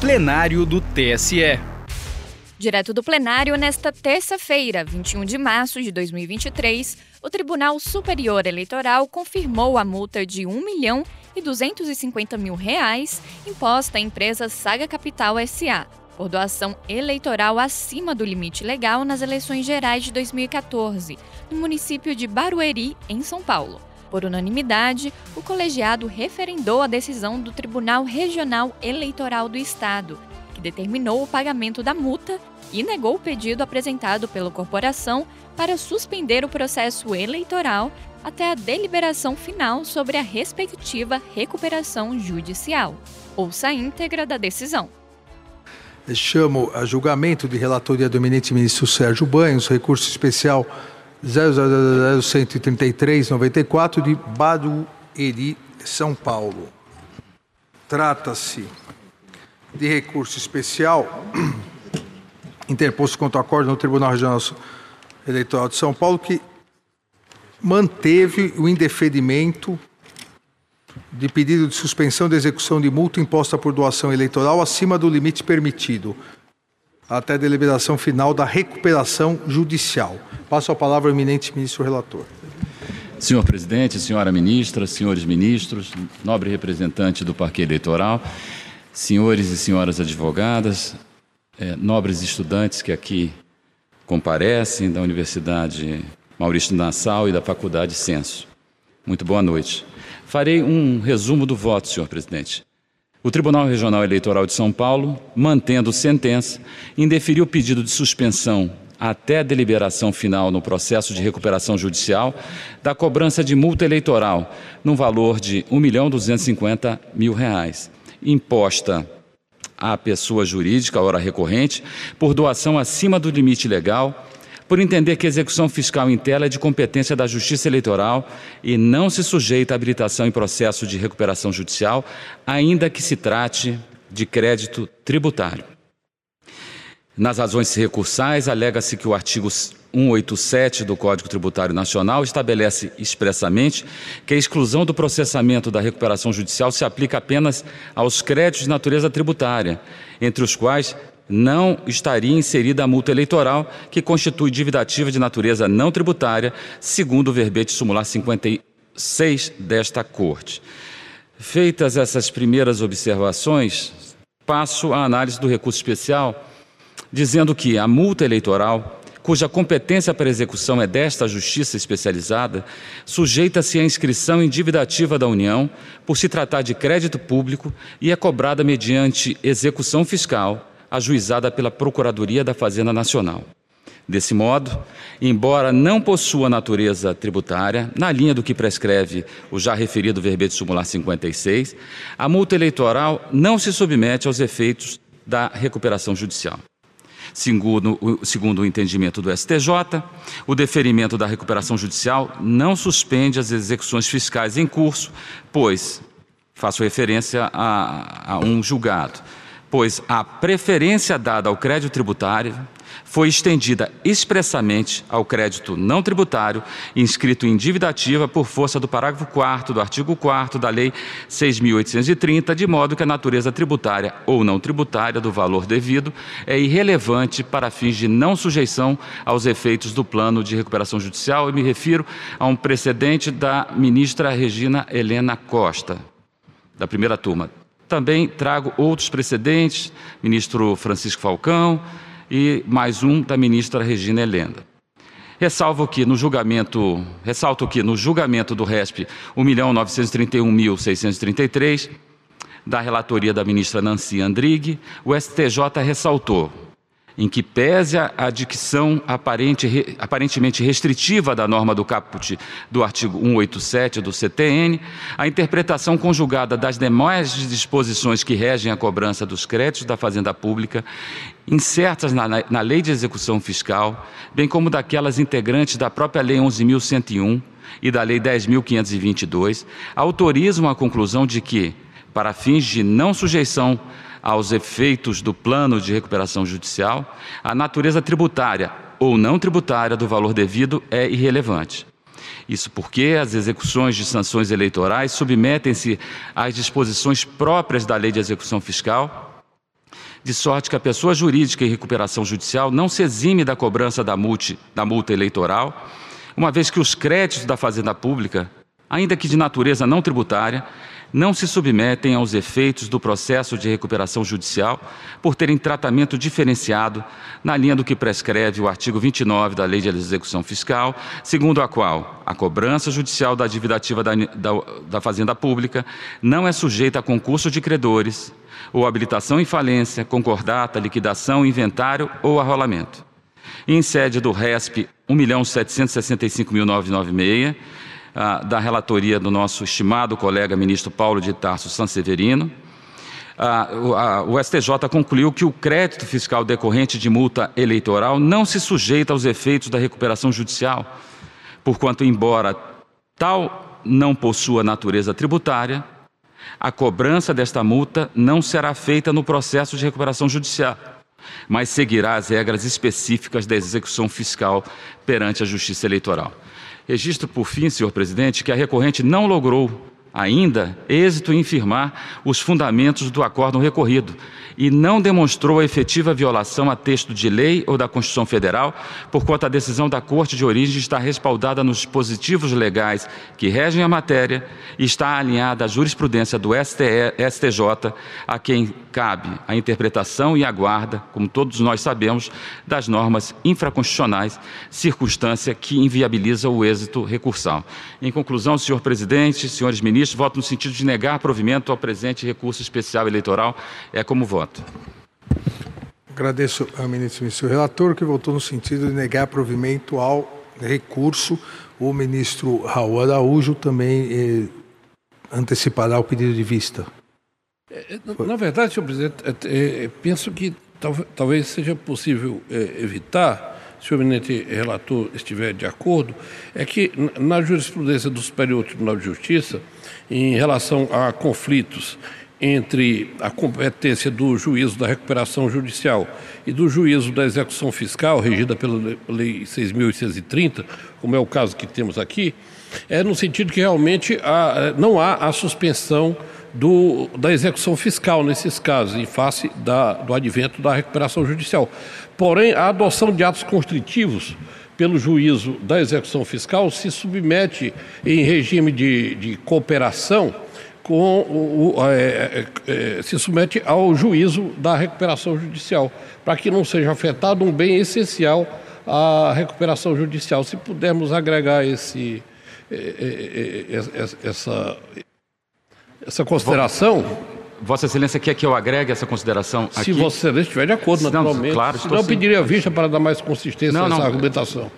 plenário do TSE. Direto do plenário, nesta terça-feira, 21 de março de 2023, o Tribunal Superior Eleitoral confirmou a multa de 1 milhão e 250 mil reais imposta à empresa Saga Capital SA por doação eleitoral acima do limite legal nas eleições gerais de 2014, no município de Barueri, em São Paulo. Por unanimidade, o colegiado referendou a decisão do Tribunal Regional Eleitoral do Estado, que determinou o pagamento da multa e negou o pedido apresentado pela corporação para suspender o processo eleitoral até a deliberação final sobre a respectiva recuperação judicial. Ouça a íntegra da decisão. Chamo a julgamento de relatoria do eminente ministro Sérgio Banhos, recurso especial 00133-94 de Barueri, São Paulo. Trata-se de recurso especial interposto contra o acordo no Tribunal Regional Eleitoral de São Paulo que manteve o indeferimento de pedido de suspensão da execução de multa imposta por doação eleitoral acima do limite permitido, até a deliberação final da recuperação judicial. Passo a palavra ao eminente ministro relator. Senhor presidente, senhora ministra, senhores ministros, nobre representante do Parque Eleitoral, senhores e senhoras advogadas, é, nobres estudantes que aqui comparecem da Universidade Maurício Nassau e da Faculdade Censo. Muito boa noite. Farei um resumo do voto, senhor presidente. O Tribunal Regional Eleitoral de São Paulo, mantendo sentença, indeferiu o pedido de suspensão até a deliberação final no processo de recuperação judicial da cobrança de multa eleitoral no valor de R$ 1 milhão 250 mil reais, imposta à pessoa jurídica, hora recorrente, por doação acima do limite legal, por entender que a execução fiscal em tela é de competência da Justiça Eleitoral e não se sujeita à habilitação em processo de recuperação judicial, ainda que se trate de crédito tributário. Nas razões recursais, alega-se que o artigo 187 do Código Tributário Nacional estabelece expressamente que a exclusão do processamento da recuperação judicial se aplica apenas aos créditos de natureza tributária, entre os quais não estaria inserida a multa eleitoral, que constitui dívida ativa de natureza não tributária, segundo o verbete sumular 56 desta Corte. Feitas essas primeiras observações, passo à análise do recurso especial, dizendo que a multa eleitoral cuja competência para execução é desta Justiça especializada, sujeita-se à inscrição em dívida ativa da União, por se tratar de crédito público, e é cobrada mediante execução fiscal, ajuizada pela Procuradoria da Fazenda Nacional. Desse modo, embora não possua natureza tributária, na linha do que prescreve o já referido verbete sumular 56, a multa eleitoral não se submete aos efeitos da recuperação judicial. Segundo, segundo o entendimento do STJ, o deferimento da recuperação judicial não suspende as execuções fiscais em curso, pois, faço referência a, a um julgado, pois a preferência dada ao crédito tributário foi estendida expressamente ao crédito não tributário inscrito em dívida ativa por força do parágrafo 4 do artigo 4 da Lei 6.830, de modo que a natureza tributária ou não tributária do valor devido é irrelevante para fins de não sujeição aos efeitos do plano de recuperação judicial. E me refiro a um precedente da ministra Regina Helena Costa, da primeira turma. Também trago outros precedentes, ministro Francisco Falcão, e mais um da ministra Regina Helena. Ressalvo que no julgamento, ressalto que no julgamento do RESP 1.931.633, da relatoria da ministra Nancy Andrighi, o STJ ressaltou em que pese a dicção aparente, aparentemente restritiva da norma do caput do artigo 187 do CTN, a interpretação conjugada das demais disposições que regem a cobrança dos créditos da Fazenda Pública, incertas na, na Lei de Execução Fiscal, bem como daquelas integrantes da própria Lei 11.101 e da Lei 10.522, autorizam a conclusão de que, para fins de não sujeição aos efeitos do plano de recuperação judicial, a natureza tributária ou não tributária do valor devido é irrelevante. Isso porque as execuções de sanções eleitorais submetem-se às disposições próprias da Lei de Execução Fiscal de sorte que a pessoa jurídica em recuperação judicial não se exime da cobrança da multa, da multa eleitoral, uma vez que os créditos da Fazenda Pública, ainda que de natureza não tributária, não se submetem aos efeitos do processo de recuperação judicial por terem tratamento diferenciado na linha do que prescreve o artigo 29 da Lei de Execução Fiscal, segundo a qual a cobrança judicial da dívida ativa da, da, da Fazenda Pública não é sujeita a concurso de credores ou habilitação em falência, concordata, liquidação, inventário ou arrolamento. Em sede do RESP 1.765.996, ah, da relatoria do nosso estimado colega ministro Paulo de Tarso Sanseverino, ah, o, a, o STJ concluiu que o crédito fiscal decorrente de multa eleitoral não se sujeita aos efeitos da recuperação judicial, porquanto, embora tal não possua natureza tributária, a cobrança desta multa não será feita no processo de recuperação judicial, mas seguirá as regras específicas da execução fiscal perante a Justiça Eleitoral. Registro, por fim, senhor presidente, que a recorrente não logrou ainda êxito em firmar os fundamentos do acórdão recorrido e não demonstrou a efetiva violação a texto de lei ou da Constituição Federal, porquanto a decisão da Corte de origem está respaldada nos dispositivos legais que regem a matéria e está alinhada à jurisprudência do STJ, a quem cabe a interpretação e a guarda, como todos nós sabemos, das normas infraconstitucionais, circunstância que inviabiliza o êxito recursal. Em conclusão, senhor presidente, senhores ministros, voto no sentido de negar provimento ao presente recurso especial eleitoral. É como voto. Agradeço ao ministro e ao relator, que votou no sentido de negar provimento ao recurso. O ministro Raul Araújo também eh, antecipará o pedido de vista. É, é, na verdade, senhor presidente, é, penso que talvez seja possível evitar, se o eminente relator estiver de acordo, é que na jurisprudência do Superior Tribunal de Justiça, em relação a conflitos entre a competência do juízo da recuperação judicial e do juízo da execução fiscal, regida pela Lei 6.830, como é o caso que temos aqui, é no sentido que realmente há, não há a suspensão do, da execução fiscal nesses casos, em face da, do advento da recuperação judicial. Porém, a adoção de atos constritivos pelo juízo da execução fiscal se submete em regime de, de cooperação com o, é, é, é, se submete ao juízo da recuperação judicial, para que não seja afetado um bem essencial à recuperação judicial. Se pudermos agregar esse, é, é, é, essa, essa consideração. Vossa Excelência quer que eu agregue essa consideração aqui? Se Vossa Excelência estiver de acordo, naturalmente. Não, claro, Senão eu pediria vista para dar mais consistência não, a essa não, argumentação.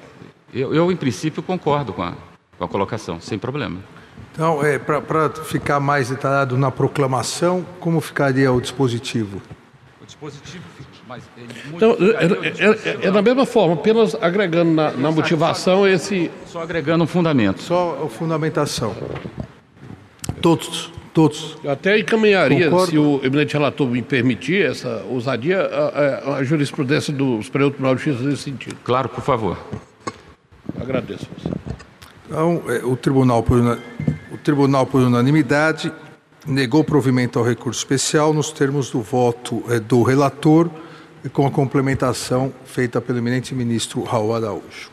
Eu, eu, em princípio, concordo com a, com a colocação, sem problema. Então, é, para ficar mais detalhado na proclamação, como ficaria o dispositivo? Dispositivo mas então, é, é, é, é, da mesma forma, apenas agregando na, na motivação esse. Só agregando um fundamento. Só a fundamentação. Todos, todos. Eu até encaminharia, Concordo. se o eminente relator me permitir, essa ousadia, a, a, a jurisprudência do Superior Tribunal de Justiça nesse sentido. Claro, por favor. Agradeço. Então, é, o Tribunal, por, o Tribunal, por unanimidade, negou provimento ao recurso especial nos termos do voto é, do relator e com a complementação feita pelo eminente ministro Raul Araújo.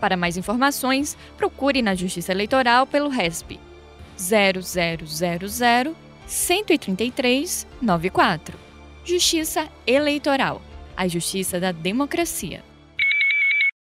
Para mais informações, procure na Justiça Eleitoral pelo RESP 0000 133 94. Justiça Eleitoral, a justiça da democracia.